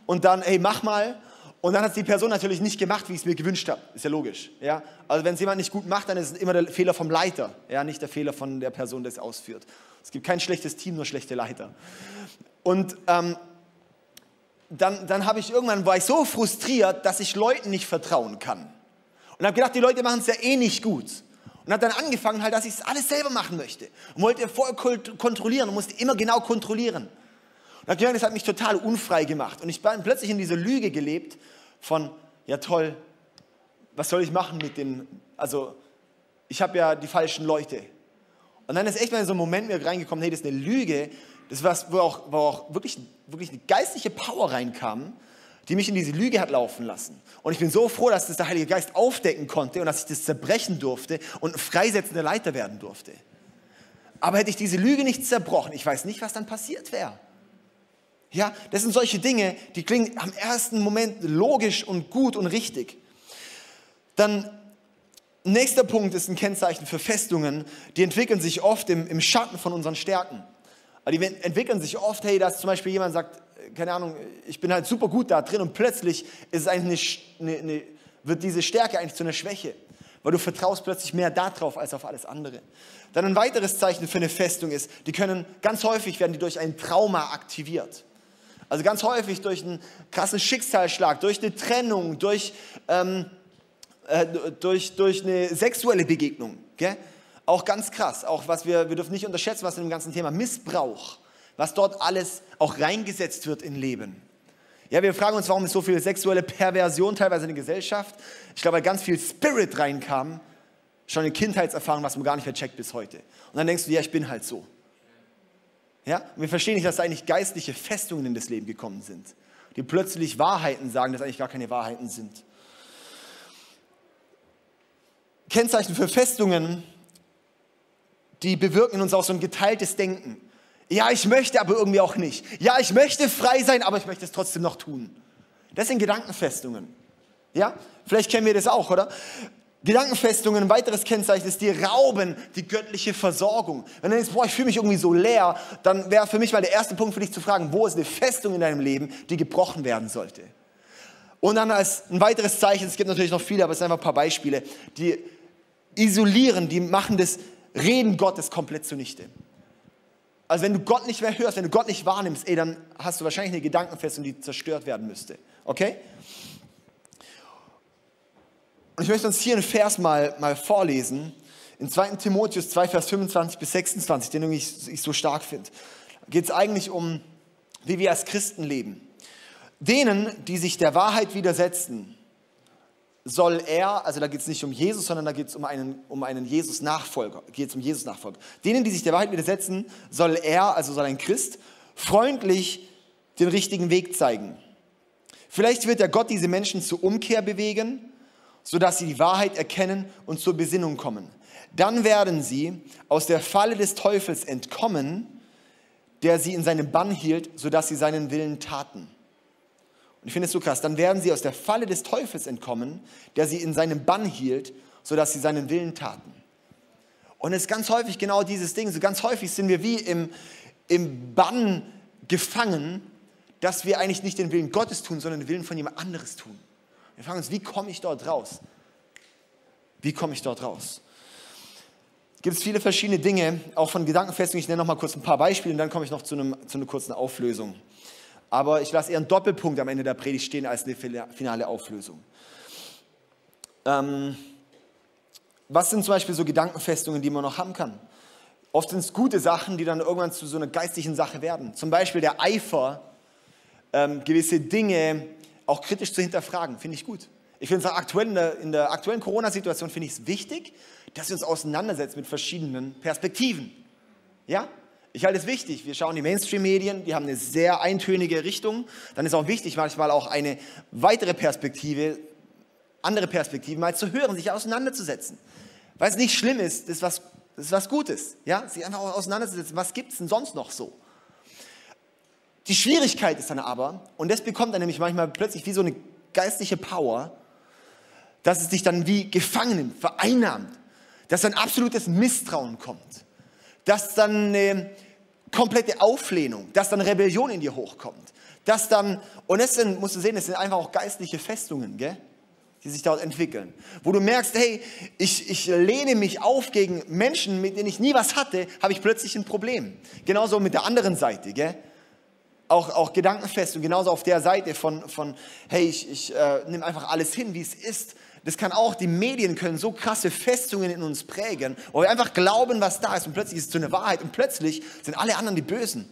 Und dann, hey, mach mal. Und dann hat die Person natürlich nicht gemacht, wie ich es mir gewünscht habe. Ist ja logisch. Ja? Also wenn es jemand nicht gut macht, dann ist es immer der Fehler vom Leiter, ja? nicht der Fehler von der Person, die es ausführt. Es gibt kein schlechtes Team, nur schlechte Leiter. Und ähm, dann, dann habe ich irgendwann, war ich so frustriert, dass ich Leuten nicht vertrauen kann. Und habe gedacht, die Leute machen es ja eh nicht gut. Und habe dann angefangen, halt, dass ich es alles selber machen möchte. Und wollte voll kontrollieren und musste immer genau kontrollieren. Und habe gemerkt, das hat mich total unfrei gemacht. Und ich bin plötzlich in dieser Lüge gelebt, von, ja toll, was soll ich machen mit dem, also ich habe ja die falschen Leute. Und dann ist echt mal so ein Moment mir reingekommen, hey, das ist eine Lüge, das was, wo auch, wo auch wirklich, wirklich eine geistliche Power reinkam, die mich in diese Lüge hat laufen lassen. Und ich bin so froh, dass das der Heilige Geist aufdecken konnte und dass ich das zerbrechen durfte und ein freisetzender Leiter werden durfte. Aber hätte ich diese Lüge nicht zerbrochen, ich weiß nicht, was dann passiert wäre. Ja, das sind solche Dinge, die klingen am ersten Moment logisch und gut und richtig. Dann nächster Punkt ist ein Kennzeichen für Festungen, die entwickeln sich oft im, im Schatten von unseren Stärken. Die entwickeln sich oft, hey, dass zum Beispiel jemand sagt, keine Ahnung, ich bin halt super gut da drin und plötzlich ist es eigentlich eine, eine, wird diese Stärke eigentlich zu einer Schwäche, weil du vertraust plötzlich mehr darauf als auf alles andere. Dann ein weiteres Zeichen für eine Festung ist, die können ganz häufig werden die durch ein Trauma aktiviert. Also ganz häufig durch einen krassen Schicksalsschlag, durch eine Trennung, durch, ähm, äh, durch, durch eine sexuelle Begegnung. Gell? Auch ganz krass, auch was wir, wir dürfen nicht unterschätzen, was in dem ganzen Thema Missbrauch, was dort alles auch reingesetzt wird in Leben. Ja, wir fragen uns, warum ist so viel sexuelle Perversion teilweise in der Gesellschaft? Ich glaube, weil ganz viel Spirit reinkam, schon eine Kindheitserfahrung, was man gar nicht mehr checkt bis heute. Und dann denkst du, ja, ich bin halt so. Ja? Und wir verstehen nicht, dass da eigentlich geistliche Festungen in das Leben gekommen sind, die plötzlich Wahrheiten sagen, das eigentlich gar keine Wahrheiten sind. Kennzeichen für Festungen, die bewirken in uns auch so ein geteiltes Denken. Ja, ich möchte, aber irgendwie auch nicht. Ja, ich möchte frei sein, aber ich möchte es trotzdem noch tun. Das sind Gedankenfestungen. Ja, vielleicht kennen wir das auch, oder? Gedankenfestungen, ein weiteres Kennzeichen ist, die rauben die göttliche Versorgung. Wenn du denkst, boah, ich fühle mich irgendwie so leer, dann wäre für mich mal der erste Punkt für dich zu fragen, wo ist eine Festung in deinem Leben, die gebrochen werden sollte? Und dann als ein weiteres Zeichen, es gibt natürlich noch viele, aber es sind einfach ein paar Beispiele, die isolieren, die machen das Reden Gottes komplett zunichte. Also wenn du Gott nicht mehr hörst, wenn du Gott nicht wahrnimmst, ey, dann hast du wahrscheinlich eine Gedankenfestung, die zerstört werden müsste. Okay? Und ich möchte uns hier einen Vers mal, mal vorlesen. In 2. Timotheus 2, Vers 25 bis 26, den ich, ich so stark finde. Geht es eigentlich um, wie wir als Christen leben. Denen, die sich der Wahrheit widersetzen, soll er, also da geht es nicht um Jesus, sondern da geht es um einen, um einen Jesus-Nachfolger, geht es um Jesus-Nachfolger. Denen, die sich der Wahrheit widersetzen, soll er, also soll ein Christ, freundlich den richtigen Weg zeigen. Vielleicht wird der Gott diese Menschen zur Umkehr bewegen sodass sie die Wahrheit erkennen und zur Besinnung kommen. Dann werden sie aus der Falle des Teufels entkommen, der sie in seinem Bann hielt, sodass sie seinen Willen taten. Und ich finde es so krass, dann werden sie aus der Falle des Teufels entkommen, der sie in seinem Bann hielt, sodass sie seinen Willen taten. Und es ist ganz häufig genau dieses Ding, so ganz häufig sind wir wie im, im Bann gefangen, dass wir eigentlich nicht den Willen Gottes tun, sondern den Willen von jemand anderes tun. Wir fragen uns, wie komme ich dort raus? Wie komme ich dort raus? Gibt es viele verschiedene Dinge, auch von Gedankenfestungen. Ich nenne noch mal kurz ein paar Beispiele und dann komme ich noch zu, einem, zu einer kurzen Auflösung. Aber ich lasse eher einen Doppelpunkt am Ende der Predigt stehen als eine finale Auflösung. Ähm, was sind zum Beispiel so Gedankenfestungen, die man noch haben kann? Oft sind es gute Sachen, die dann irgendwann zu so einer geistlichen Sache werden. Zum Beispiel der Eifer, ähm, gewisse Dinge auch kritisch zu hinterfragen, finde ich gut. Ich finde es aktuell in der, in der aktuellen Corona-Situation finde ich es wichtig, dass wir uns auseinandersetzen mit verschiedenen Perspektiven. Ja? Ich halte es wichtig. Wir schauen die Mainstream-Medien, die haben eine sehr eintönige Richtung. Dann ist auch wichtig, manchmal auch eine weitere Perspektive, andere Perspektiven mal zu hören, sich auseinanderzusetzen. Weil es nicht schlimm ist, das ist was, das ist was Gutes. Ja? Sich einfach auseinanderzusetzen, was gibt es denn sonst noch so? Die Schwierigkeit ist dann aber, und das bekommt dann nämlich manchmal plötzlich wie so eine geistliche Power, dass es dich dann wie gefangen vereinnahmt, dass dann absolutes Misstrauen kommt, dass dann eine komplette Auflehnung, dass dann Rebellion in dir hochkommt, dass dann, und das sind, musst du sehen, das sind einfach auch geistliche Festungen, gell? die sich dort entwickeln. Wo du merkst, hey, ich, ich lehne mich auf gegen Menschen, mit denen ich nie was hatte, habe ich plötzlich ein Problem. Genauso mit der anderen Seite. Gell? auch, auch gedankenfest und genauso auf der Seite von, von hey, ich, ich äh, nehme einfach alles hin, wie es ist. Das kann auch, die Medien können so krasse Festungen in uns prägen, wo wir einfach glauben, was da ist und plötzlich ist es so eine Wahrheit und plötzlich sind alle anderen die Bösen.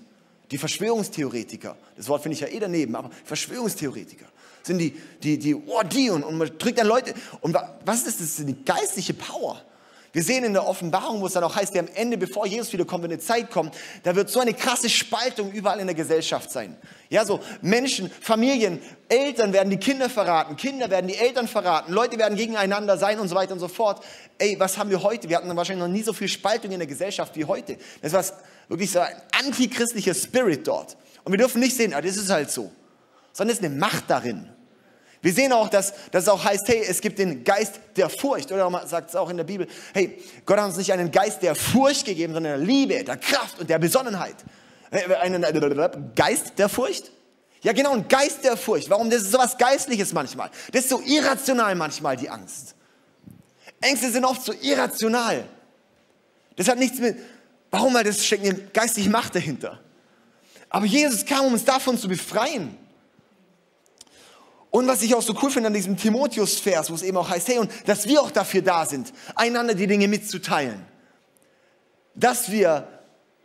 Die Verschwörungstheoretiker, das Wort finde ich ja eh daneben, aber Verschwörungstheoretiker sind die, die, die, oh, die und, und man drückt dann Leute. Und was ist das? Das ist eine geistliche Power. Wir sehen in der Offenbarung, wo es dann auch heißt, der am Ende, bevor Jesus wiederkommt, wenn eine Zeit kommt, da wird so eine krasse Spaltung überall in der Gesellschaft sein. Ja, so Menschen, Familien, Eltern werden die Kinder verraten, Kinder werden die Eltern verraten, Leute werden gegeneinander sein und so weiter und so fort. Ey, was haben wir heute? Wir hatten wahrscheinlich noch nie so viel Spaltung in der Gesellschaft wie heute. Das war wirklich so ein antichristlicher Spirit dort. Und wir dürfen nicht sehen, ah, das ist halt so, sondern es ist eine Macht darin. Wir sehen auch, dass, dass es auch heißt, hey, es gibt den Geist der Furcht. Oder man sagt es auch in der Bibel, hey, Gott hat uns nicht einen Geist der Furcht gegeben, sondern der Liebe, der Kraft und der Besonnenheit. Äh, einen Geist der Furcht? Ja, genau, ein Geist der Furcht. Warum? Das ist so was Geistliches manchmal. Das ist so irrational manchmal, die Angst. Ängste sind oft so irrational. Das hat nichts mit, warum? Weil das steckt eine geistliche Macht dahinter. Aber Jesus kam, um uns davon zu befreien. Und was ich auch so cool finde an diesem Timotheus-Vers, wo es eben auch heißt, hey, und dass wir auch dafür da sind, einander die Dinge mitzuteilen. Dass wir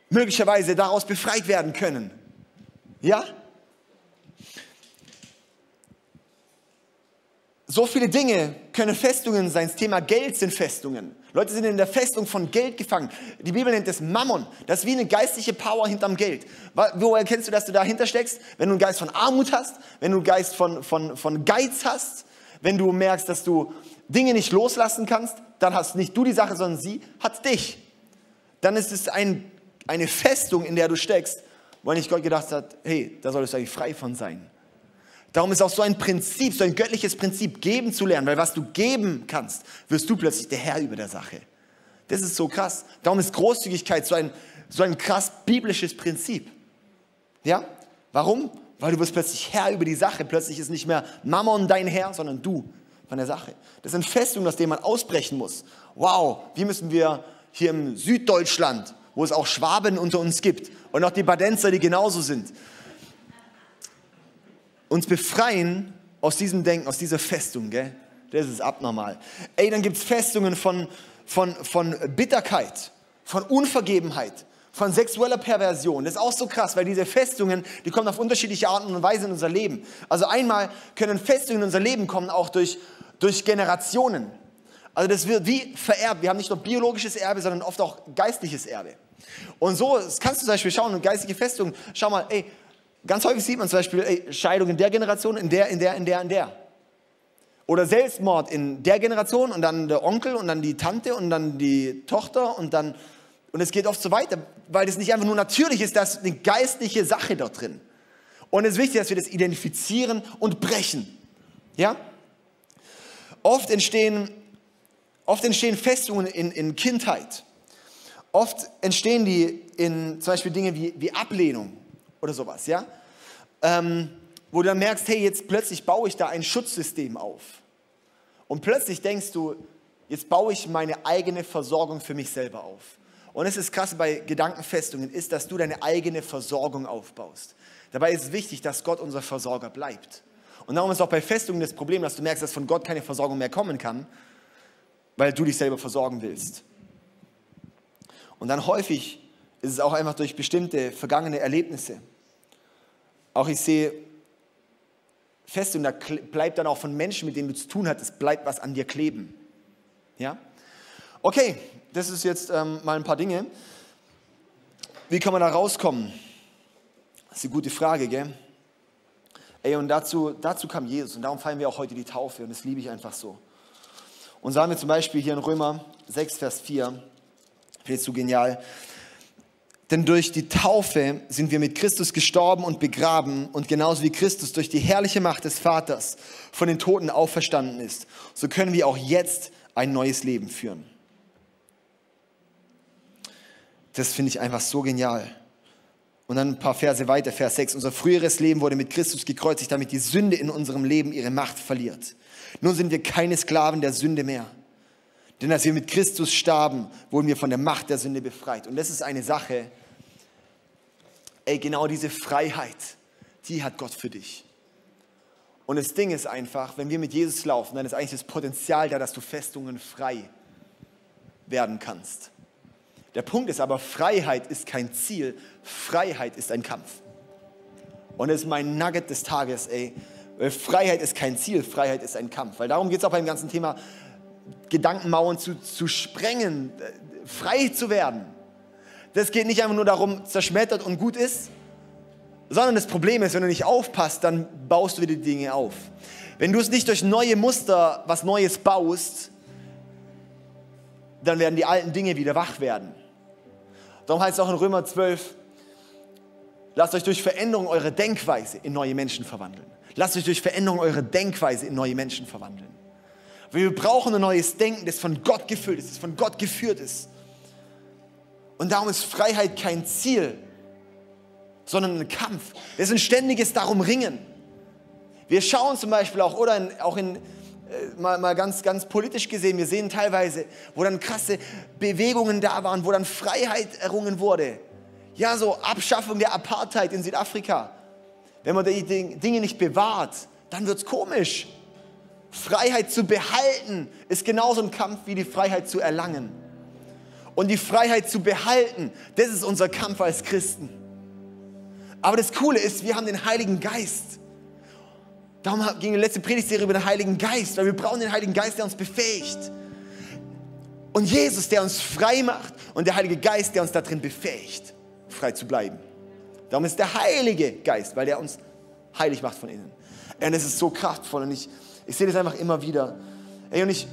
möglicherweise daraus befreit werden können. Ja? So viele Dinge können Festungen sein. Das Thema Geld sind Festungen. Leute sind in der Festung von Geld gefangen. Die Bibel nennt es Mammon. Das ist wie eine geistliche Power hinterm Geld. Woher kennst du, dass du dahinter steckst? Wenn du einen Geist von Armut hast, wenn du einen Geist von, von, von Geiz hast, wenn du merkst, dass du Dinge nicht loslassen kannst, dann hast nicht du die Sache, sondern sie hat dich. Dann ist es ein, eine Festung, in der du steckst, wo nicht Gott gedacht hat, hey, da solltest du eigentlich frei von sein. Darum ist auch so ein Prinzip, so ein göttliches Prinzip, geben zu lernen, weil was du geben kannst, wirst du plötzlich der Herr über der Sache. Das ist so krass. Darum ist Großzügigkeit so ein, so ein krass biblisches Prinzip. Ja? Warum? Weil du wirst plötzlich Herr über die Sache. Plötzlich ist nicht mehr Mammon dein Herr, sondern du von der Sache. Das sind Festungen, aus denen man ausbrechen muss. Wow, wie müssen wir hier im Süddeutschland, wo es auch Schwaben unter uns gibt und auch die Badenzer, die genauso sind, uns befreien aus diesem Denken, aus dieser Festung, gell? Das ist abnormal. Ey, dann gibt es Festungen von, von, von Bitterkeit, von Unvergebenheit, von sexueller Perversion. Das ist auch so krass, weil diese Festungen, die kommen auf unterschiedliche Arten und Weise in unser Leben. Also einmal können Festungen in unser Leben kommen auch durch, durch Generationen. Also das wird wie vererbt. Wir haben nicht nur biologisches Erbe, sondern oft auch geistliches Erbe. Und so das kannst du zum Beispiel schauen, geistige Festungen, schau mal, ey, Ganz häufig sieht man zum Beispiel ey, Scheidung in der Generation, in der, in der, in der, in der. Oder Selbstmord in der Generation und dann der Onkel und dann die Tante und dann die Tochter und dann, und es geht oft so weiter, weil es nicht einfach nur natürlich ist, dass eine geistliche Sache dort drin. Und es ist wichtig, dass wir das identifizieren und brechen. Ja? Oft entstehen, oft entstehen Festungen in, in Kindheit. Oft entstehen die in zum Beispiel Dinge wie, wie Ablehnung oder sowas, ja? Ähm, wo du dann merkst, hey, jetzt plötzlich baue ich da ein Schutzsystem auf. Und plötzlich denkst du, jetzt baue ich meine eigene Versorgung für mich selber auf. Und es ist krass bei Gedankenfestungen, ist, dass du deine eigene Versorgung aufbaust. Dabei ist es wichtig, dass Gott unser Versorger bleibt. Und darum ist auch bei Festungen das Problem, dass du merkst, dass von Gott keine Versorgung mehr kommen kann, weil du dich selber versorgen willst. Und dann häufig ist es auch einfach durch bestimmte vergangene Erlebnisse. Auch ich sehe fest und da bleibt dann auch von Menschen, mit denen du zu tun hattest, bleibt was an dir kleben. Ja? Okay, das ist jetzt ähm, mal ein paar Dinge. Wie kann man da rauskommen? Das ist eine gute Frage, gell? Ey, und dazu, dazu kam Jesus und darum feiern wir auch heute die Taufe und das liebe ich einfach so. Und sagen wir zum Beispiel hier in Römer 6, Vers 4, finde ich so genial, denn durch die Taufe sind wir mit Christus gestorben und begraben und genauso wie Christus durch die herrliche Macht des Vaters von den Toten auferstanden ist, so können wir auch jetzt ein neues Leben führen. Das finde ich einfach so genial. Und dann ein paar Verse weiter, Vers 6. Unser früheres Leben wurde mit Christus gekreuzigt, damit die Sünde in unserem Leben ihre Macht verliert. Nun sind wir keine Sklaven der Sünde mehr. Denn als wir mit Christus starben, wurden wir von der Macht der Sünde befreit. Und das ist eine Sache, ey, genau diese Freiheit, die hat Gott für dich. Und das Ding ist einfach, wenn wir mit Jesus laufen, dann ist eigentlich das Potenzial da, dass du Festungen frei werden kannst. Der Punkt ist aber, Freiheit ist kein Ziel, Freiheit ist ein Kampf. Und das ist mein Nugget des Tages, ey. Freiheit ist kein Ziel, Freiheit ist ein Kampf. Weil darum geht es auch beim ganzen Thema Gedankenmauern zu, zu sprengen, frei zu werden. Das geht nicht einfach nur darum, zerschmettert und gut ist, sondern das Problem ist, wenn du nicht aufpasst, dann baust du wieder die Dinge auf. Wenn du es nicht durch neue Muster was Neues baust, dann werden die alten Dinge wieder wach werden. Darum heißt es auch in Römer 12, lasst euch durch Veränderung eurer Denkweise in neue Menschen verwandeln. Lasst euch durch Veränderung eurer Denkweise in neue Menschen verwandeln. Wir brauchen ein neues Denken, das von Gott gefüllt ist, das von Gott geführt ist. Und darum ist Freiheit kein Ziel, sondern ein Kampf. Das ist ein ständiges Darum ringen. Wir schauen zum Beispiel auch, oder in, auch in, äh, mal, mal ganz, ganz politisch gesehen, wir sehen teilweise, wo dann krasse Bewegungen da waren, wo dann Freiheit errungen wurde. Ja, so Abschaffung der Apartheid in Südafrika. Wenn man die Dinge nicht bewahrt, dann wird es komisch. Freiheit zu behalten ist genauso ein Kampf wie die Freiheit zu erlangen. Und die Freiheit zu behalten, das ist unser Kampf als Christen. Aber das Coole ist, wir haben den Heiligen Geist. Darum ging die letzte Predigtserie über den Heiligen Geist, weil wir brauchen den Heiligen Geist, der uns befähigt. Und Jesus, der uns frei macht und der Heilige Geist, der uns darin befähigt, frei zu bleiben. Darum ist der Heilige Geist, weil der uns heilig macht von innen. Und es ist so kraftvoll und ich, ich sehe das einfach immer wieder. Ey, und ich,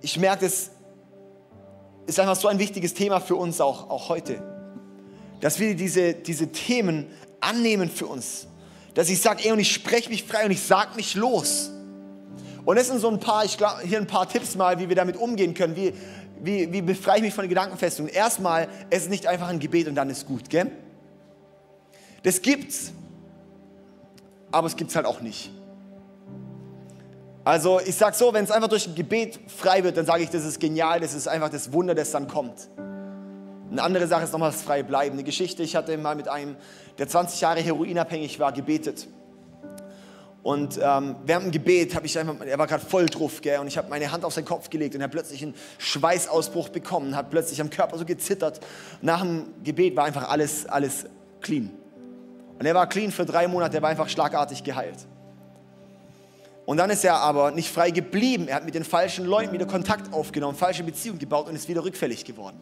ich merke, das ist einfach so ein wichtiges Thema für uns auch, auch heute. Dass wir diese, diese Themen annehmen für uns. Dass ich sage, ey, und ich spreche mich frei und ich sage mich los. Und das sind so ein paar, ich glaube, hier ein paar Tipps mal, wie wir damit umgehen können. Wie, wie, wie befreie ich mich von Gedankenfestungen? Erstmal, es ist nicht einfach ein Gebet und dann ist gut, gell? Das gibt's, aber es gibt's halt auch nicht. Also ich sage so, wenn es einfach durch ein Gebet frei wird, dann sage ich, das ist genial, das ist einfach das Wunder, das dann kommt. Eine andere Sache ist nochmal das frei bleiben. Eine Geschichte, ich hatte mal mit einem, der 20 Jahre heroinabhängig war, gebetet. Und ähm, während dem Gebet habe ich einfach, er war gerade voll drauf, gell, und ich habe meine Hand auf seinen Kopf gelegt und er hat plötzlich einen Schweißausbruch bekommen, hat plötzlich am Körper so gezittert. Nach dem Gebet war einfach alles, alles clean. Und er war clean für drei Monate, er war einfach schlagartig geheilt. Und dann ist er aber nicht frei geblieben. Er hat mit den falschen Leuten wieder Kontakt aufgenommen, falsche Beziehungen gebaut und ist wieder rückfällig geworden.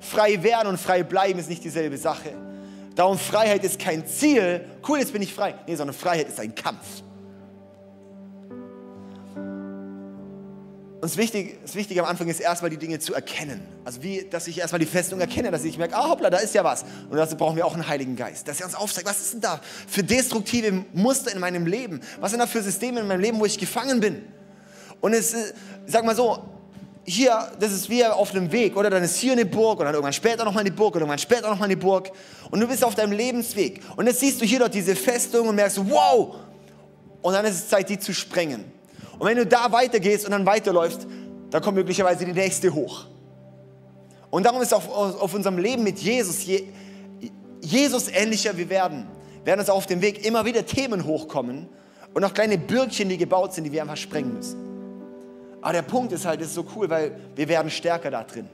Frei werden und frei bleiben ist nicht dieselbe Sache. Darum Freiheit ist kein Ziel. Cool, jetzt bin ich frei. Nee, sondern Freiheit ist ein Kampf. Und das Wichtige, das Wichtige am Anfang ist erstmal die Dinge zu erkennen. Also wie, dass ich erstmal die Festung erkenne, dass ich merke, ah hoppla, da ist ja was. Und dazu brauchen wir auch einen Heiligen Geist, dass er uns aufzeigt, was ist denn da für destruktive Muster in meinem Leben? Was sind da für Systeme in meinem Leben, wo ich gefangen bin? Und es, ist, sag mal so, hier, das ist wie auf einem Weg, oder? Dann ist hier eine Burg und dann irgendwann später nochmal eine Burg und irgendwann später nochmal eine Burg. Und du bist auf deinem Lebensweg. Und jetzt siehst du hier dort diese Festung und merkst, wow! Und dann ist es Zeit, die zu sprengen. Und wenn du da weitergehst und dann weiterläufst, dann kommt möglicherweise die nächste hoch. Und darum ist auch auf unserem Leben mit Jesus, je, Jesus ähnlicher wir werden, werden uns auf dem Weg immer wieder Themen hochkommen und auch kleine Bürgchen, die gebaut sind, die wir einfach sprengen müssen. Aber der Punkt ist halt, das ist so cool, weil wir werden stärker da drin.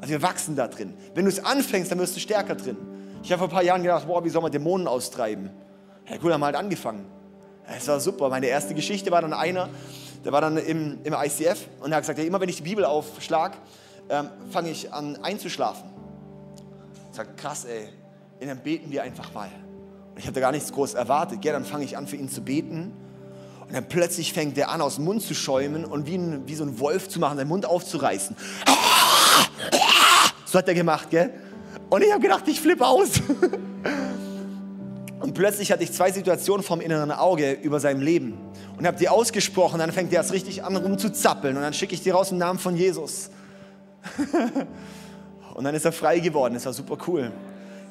Also wir wachsen da drin. Wenn du es anfängst, dann wirst du stärker drin. Ich habe vor ein paar Jahren gedacht, boah, wie soll man Dämonen austreiben? Ja, cool, haben wir halt angefangen. Es war super. Meine erste Geschichte war dann einer, der war dann im, im ICF und er hat gesagt, ja, immer wenn ich die Bibel aufschlag, ähm, fange ich an einzuschlafen. Ich sage, krass, ey, und dann beten wir einfach mal. Und ich hatte gar nichts groß erwartet. Gell? Dann fange ich an, für ihn zu beten. Und dann plötzlich fängt der an, aus dem Mund zu schäumen und wie, ein, wie so ein Wolf zu machen, seinen Mund aufzureißen. So hat er gemacht, gell? Und ich habe gedacht, ich flippe aus. Und plötzlich hatte ich zwei Situationen vom inneren Auge über seinem Leben und habe die ausgesprochen. Dann fängt er erst richtig an, rumzuzappeln und dann schicke ich die raus im Namen von Jesus. und dann ist er frei geworden. Das war super cool.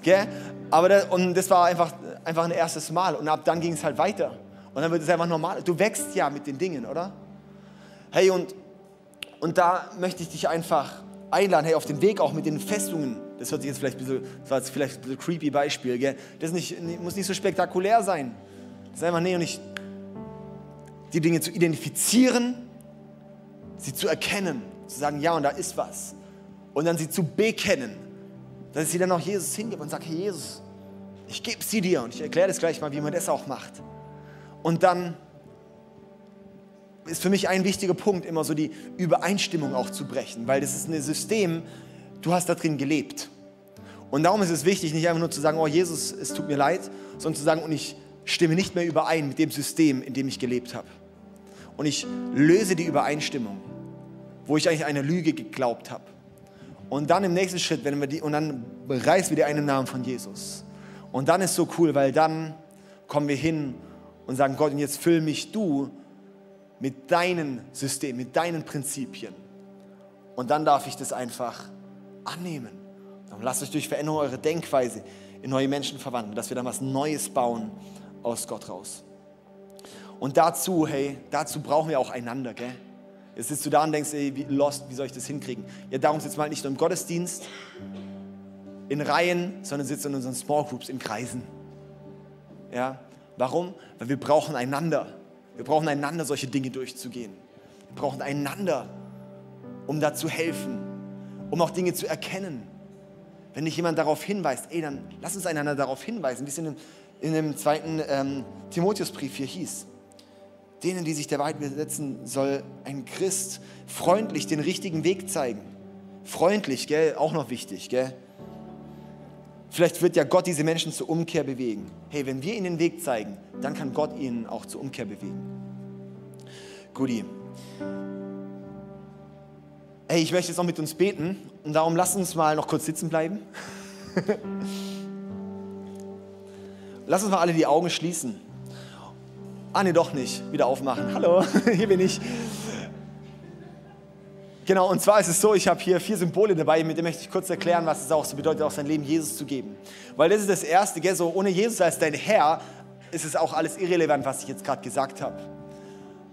Gell? Aber das, und das war einfach, einfach ein erstes Mal. Und ab dann ging es halt weiter. Und dann wird es einfach normal. Du wächst ja mit den Dingen, oder? Hey, und, und da möchte ich dich einfach einladen, hey, auf den Weg auch mit den Festungen das hört sich jetzt vielleicht ein bisschen, das war jetzt vielleicht ein bisschen creepy Beispiel, gell? Das nicht, muss nicht so spektakulär sein. Das ist einfach, nee, und nicht die Dinge zu identifizieren, sie zu erkennen, zu sagen, ja, und da ist was. Und dann sie zu bekennen, dass ich sie dann auch Jesus hingebe und sage, hey Jesus, ich gebe sie dir. Und ich erkläre das gleich mal, wie man das auch macht. Und dann ist für mich ein wichtiger Punkt, immer so die Übereinstimmung auch zu brechen, weil das ist ein System, du hast da drin gelebt. Und darum ist es wichtig, nicht einfach nur zu sagen, oh Jesus, es tut mir leid, sondern zu sagen, und ich stimme nicht mehr überein mit dem System, in dem ich gelebt habe. Und ich löse die Übereinstimmung, wo ich eigentlich eine Lüge geglaubt habe. Und dann im nächsten Schritt, wenn wir die, und dann reißen wir die einen Namen von Jesus. Und dann ist so cool, weil dann kommen wir hin und sagen, Gott, und jetzt füll mich du mit deinen Systemen, mit deinen Prinzipien. Und dann darf ich das einfach annehmen. Und lasst euch durch Veränderung eure Denkweise in neue Menschen verwandeln, dass wir dann was Neues bauen aus Gott raus. Und dazu, hey, dazu brauchen wir auch einander, gell? Jetzt sitzt du da und denkst, ey, wie lost, wie soll ich das hinkriegen? Ja, darum sitzen wir halt nicht nur im Gottesdienst, in Reihen, sondern sitzen in unseren Small Groups, in Kreisen. Ja, warum? Weil wir brauchen einander. Wir brauchen einander, solche Dinge durchzugehen. Wir brauchen einander, um da zu helfen, um auch Dinge zu erkennen. Wenn dich jemand darauf hinweist, ey, dann lass uns einander darauf hinweisen, wie es in dem, in dem zweiten ähm, Timotheusbrief hier hieß. Denen, die sich der Wahrheit widersetzen, soll ein Christ freundlich den richtigen Weg zeigen. Freundlich, gell? Auch noch wichtig, gell? Vielleicht wird ja Gott diese Menschen zur Umkehr bewegen. Hey, wenn wir ihnen den Weg zeigen, dann kann Gott ihnen auch zur Umkehr bewegen. Guti. Hey, ich möchte jetzt noch mit uns beten und darum lass uns mal noch kurz sitzen bleiben. lass uns mal alle die Augen schließen. Ah, nee, doch nicht. Wieder aufmachen. Hallo, hier bin ich. Genau, und zwar ist es so, ich habe hier vier Symbole dabei, mit denen möchte ich kurz erklären, was es auch so bedeutet, auch sein Leben Jesus zu geben. Weil das ist das Erste, gell? so ohne Jesus als dein Herr ist es auch alles irrelevant, was ich jetzt gerade gesagt habe.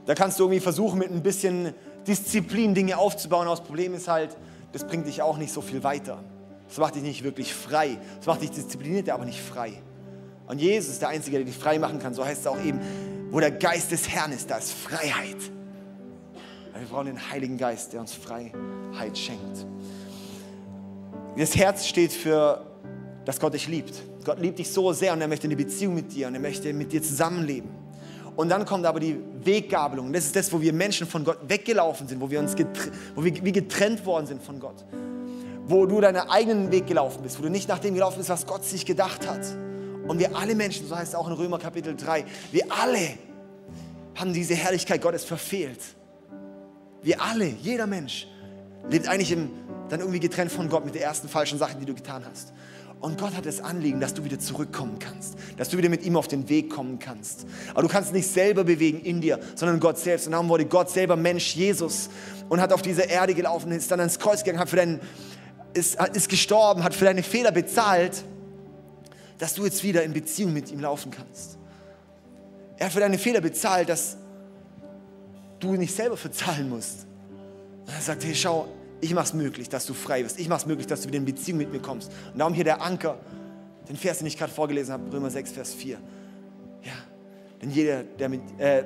Da kannst du irgendwie versuchen, mit ein bisschen Disziplin Dinge aufzubauen, aber das Problem ist halt, das bringt dich auch nicht so viel weiter. Das macht dich nicht wirklich frei. Das macht dich diszipliniert, aber nicht frei. Und Jesus ist der Einzige, der dich frei machen kann. So heißt es auch eben, wo der Geist des Herrn ist, da ist Freiheit. Wir brauchen den Heiligen Geist, der uns Freiheit schenkt. Das Herz steht für, dass Gott dich liebt. Gott liebt dich so sehr und er möchte eine Beziehung mit dir und er möchte mit dir zusammenleben. Und dann kommt aber die Weggabelung. Das ist das, wo wir Menschen von Gott weggelaufen sind, wo wir uns getrennt, wo wir getrennt worden sind von Gott. Wo du deinen eigenen Weg gelaufen bist, wo du nicht nach dem gelaufen bist, was Gott sich gedacht hat. Und wir alle Menschen, so heißt es auch in Römer Kapitel 3, wir alle haben diese Herrlichkeit Gottes verfehlt. Wir alle, jeder Mensch, lebt eigentlich im, dann irgendwie getrennt von Gott mit der ersten falschen Sache, die du getan hast. Und Gott hat das Anliegen, dass du wieder zurückkommen kannst, dass du wieder mit ihm auf den Weg kommen kannst. Aber du kannst nicht selber bewegen in dir, sondern Gott selbst. Und darum wurde Gott selber Mensch, Jesus, und hat auf diese Erde gelaufen, ist dann ans Kreuz gegangen, hat für deinen, ist, ist gestorben, hat für deine Fehler bezahlt, dass du jetzt wieder in Beziehung mit ihm laufen kannst. Er hat für deine Fehler bezahlt, dass du nicht selber verzahlen musst. Und er sagt, hey, schau, ich mache es möglich, dass du frei wirst. Ich mache es möglich, dass du wieder in Beziehung mit mir kommst. Und darum hier der Anker, den Vers, den ich gerade vorgelesen habe, Römer 6, Vers 4. Ja, denn jeder, der mit, äh, äh,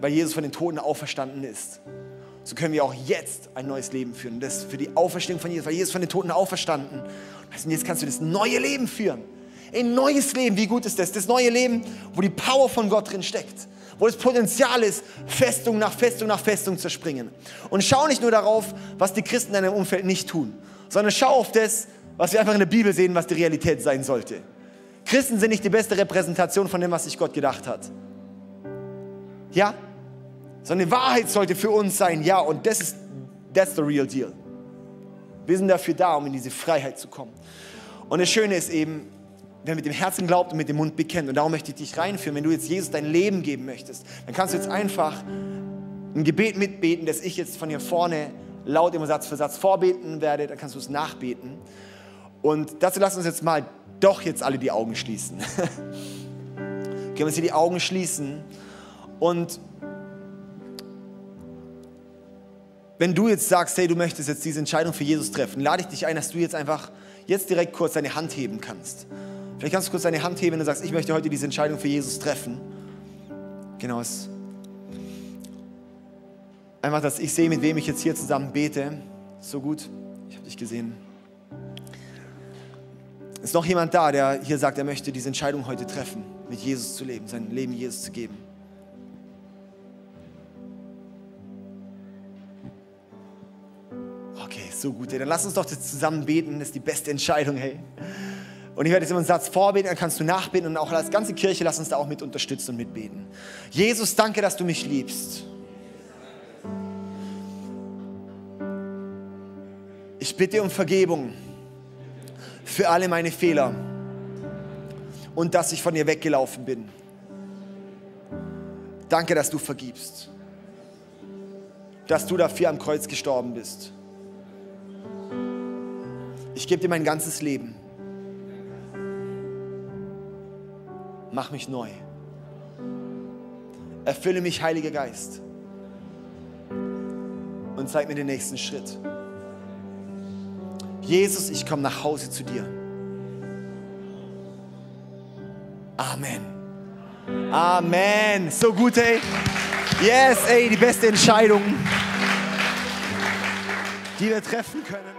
weil Jesus von den Toten auferstanden ist, so können wir auch jetzt ein neues Leben führen. Das für die Auferstehung von Jesus, weil Jesus von den Toten auferstanden. Und jetzt kannst du das neue Leben führen. Ein neues Leben, wie gut ist das? Das neue Leben, wo die Power von Gott drin steckt wo das Potenzial ist, Festung nach Festung nach Festung zu springen. Und schau nicht nur darauf, was die Christen in deinem Umfeld nicht tun, sondern schau auf das, was wir einfach in der Bibel sehen, was die Realität sein sollte. Christen sind nicht die beste Repräsentation von dem, was sich Gott gedacht hat. Ja? Sondern die Wahrheit sollte für uns sein, ja, und das ist, that's the real deal. Wir sind dafür da, um in diese Freiheit zu kommen. Und das Schöne ist eben, wer mit dem Herzen glaubt und mit dem Mund bekennt. Und darum möchte ich dich reinführen. Wenn du jetzt Jesus dein Leben geben möchtest, dann kannst du jetzt einfach ein Gebet mitbeten, das ich jetzt von hier vorne laut immer Satz für Satz vorbeten werde. Dann kannst du es nachbeten. Und dazu lass uns jetzt mal doch jetzt alle die Augen schließen. Können wir uns hier die Augen schließen. Und wenn du jetzt sagst, hey, du möchtest jetzt diese Entscheidung für Jesus treffen, lade ich dich ein, dass du jetzt einfach jetzt direkt kurz deine Hand heben kannst. Vielleicht kannst du kurz deine Hand heben, du sagst, ich möchte heute diese Entscheidung für Jesus treffen. Genau, einfach, dass ich sehe, mit wem ich jetzt hier zusammen bete. So gut, ich habe dich gesehen. Ist noch jemand da, der hier sagt, er möchte diese Entscheidung heute treffen, mit Jesus zu leben, sein Leben Jesus zu geben? Okay, so gut. Dann lass uns doch zusammen beten. Das ist die beste Entscheidung, hey. Und ich werde jetzt immer einen Satz vorbeten, dann kannst du nachbeten und auch als ganze Kirche lass uns da auch mit unterstützen und mitbeten. Jesus, danke, dass du mich liebst. Ich bitte um Vergebung für alle meine Fehler und dass ich von dir weggelaufen bin. Danke, dass du vergibst, dass du dafür am Kreuz gestorben bist. Ich gebe dir mein ganzes Leben. Mach mich neu. Erfülle mich, Heiliger Geist. Und zeig mir den nächsten Schritt. Jesus, ich komme nach Hause zu dir. Amen. Amen. So gut, ey. Yes, ey, die beste Entscheidung, die wir treffen können.